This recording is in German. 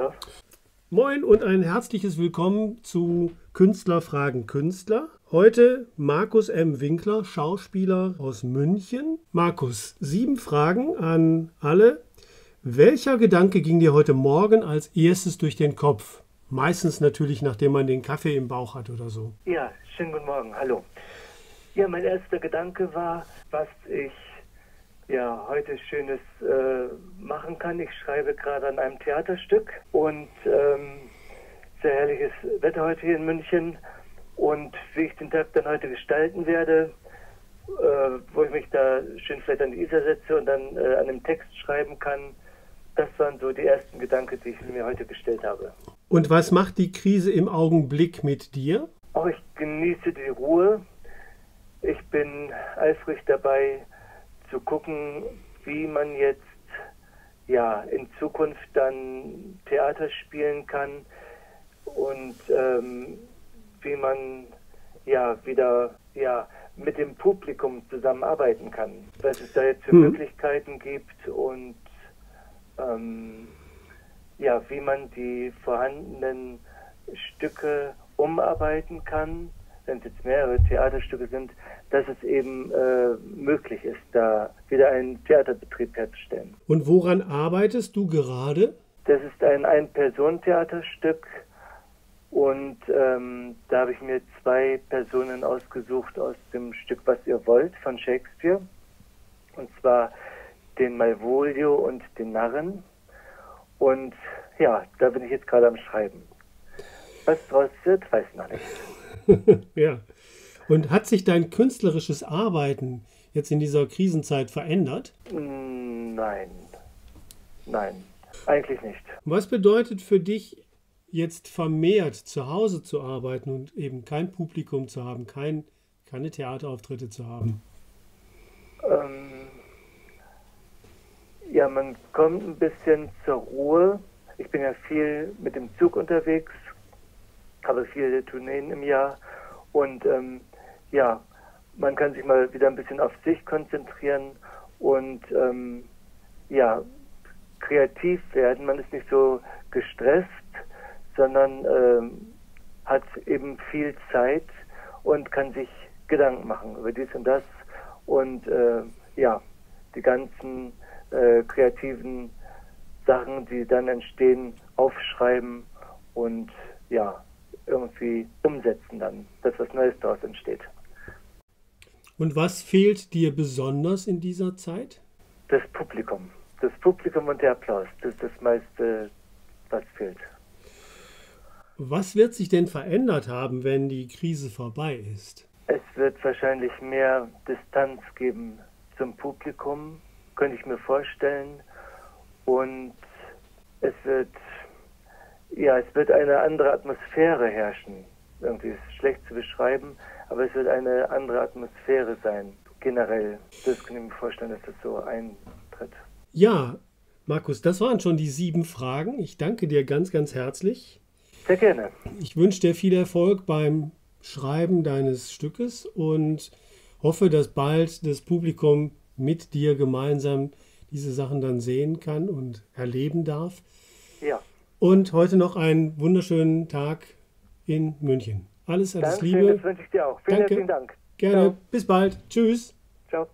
Düsseldorf. Moin und ein herzliches Willkommen zu Künstler fragen Künstler. Heute Markus M. Winkler, Schauspieler aus München. Markus, sieben Fragen an alle. Welcher Gedanke ging dir heute Morgen als erstes durch den Kopf? Meistens natürlich, nachdem man den Kaffee im Bauch hat oder so. Ja, schönen guten Morgen, hallo. Ja, mein erster Gedanke war, was ich ja heute Schönes äh, machen kann. Ich schreibe gerade an einem Theaterstück und ähm, sehr herrliches Wetter heute hier in München und wie ich den Tag dann heute gestalten werde, äh, wo ich mich da schön vielleicht an die Isar setze und dann äh, an einem Text schreiben kann, das waren so die ersten Gedanken, die ich mir heute gestellt habe. Und was macht die Krise im Augenblick mit dir? Auch ich genieße die Ruhe. Ich bin eifrig dabei zu gucken, wie man jetzt ja in Zukunft dann Theater spielen kann und ähm, wie man ja wieder ja mit dem Publikum zusammenarbeiten kann, was es da jetzt für mhm. Möglichkeiten gibt und ähm, ja, wie man die vorhandenen Stücke umarbeiten kann, wenn es jetzt mehrere Theaterstücke sind, dass es eben äh, möglich ist, da wieder einen Theaterbetrieb herzustellen. Und woran arbeitest du gerade? Das ist ein Ein-Personen-Theaterstück und ähm, da habe ich mir zwei Personen ausgesucht aus dem Stück Was ihr wollt von Shakespeare. Und zwar den Malvolio und den Narren. Und ja, da bin ich jetzt gerade am Schreiben. Was draus wird, weiß noch nicht. ja. Und hat sich dein künstlerisches Arbeiten jetzt in dieser Krisenzeit verändert? Nein. Nein, eigentlich nicht. Was bedeutet für dich jetzt vermehrt zu Hause zu arbeiten und eben kein Publikum zu haben, kein, keine Theaterauftritte zu haben? Ähm, ja, man kommt ein bisschen zur Ruhe. Ich bin ja viel mit dem Zug unterwegs, habe viele Tourneen im Jahr und ähm, ja, man kann sich mal wieder ein bisschen auf sich konzentrieren und ähm, ja, kreativ werden. Man ist nicht so gestresst sondern ähm, hat eben viel Zeit und kann sich Gedanken machen über dies und das und äh, ja, die ganzen äh, kreativen Sachen, die dann entstehen, aufschreiben und ja, irgendwie umsetzen dann, dass was Neues daraus entsteht. Und was fehlt dir besonders in dieser Zeit? Das Publikum. Das Publikum und der Applaus. Das ist das meiste, was fehlt. Was wird sich denn verändert haben, wenn die Krise vorbei ist? Es wird wahrscheinlich mehr Distanz geben zum Publikum, könnte ich mir vorstellen. Und es wird, ja, es wird eine andere Atmosphäre herrschen. Irgendwie ist es schlecht zu beschreiben, aber es wird eine andere Atmosphäre sein, generell. Das kann ich mir vorstellen, dass das so eintritt. Ja, Markus, das waren schon die sieben Fragen. Ich danke dir ganz, ganz herzlich. Sehr gerne. Ich wünsche dir viel Erfolg beim Schreiben deines Stückes und hoffe, dass bald das Publikum mit dir gemeinsam diese Sachen dann sehen kann und erleben darf. Und heute noch einen wunderschönen Tag in München. Alles, alles Dankeschön, Liebe. Das wünsche ich dir auch. Vielen Danke. herzlichen Dank. Gerne. Ciao. Bis bald. Tschüss. Ciao.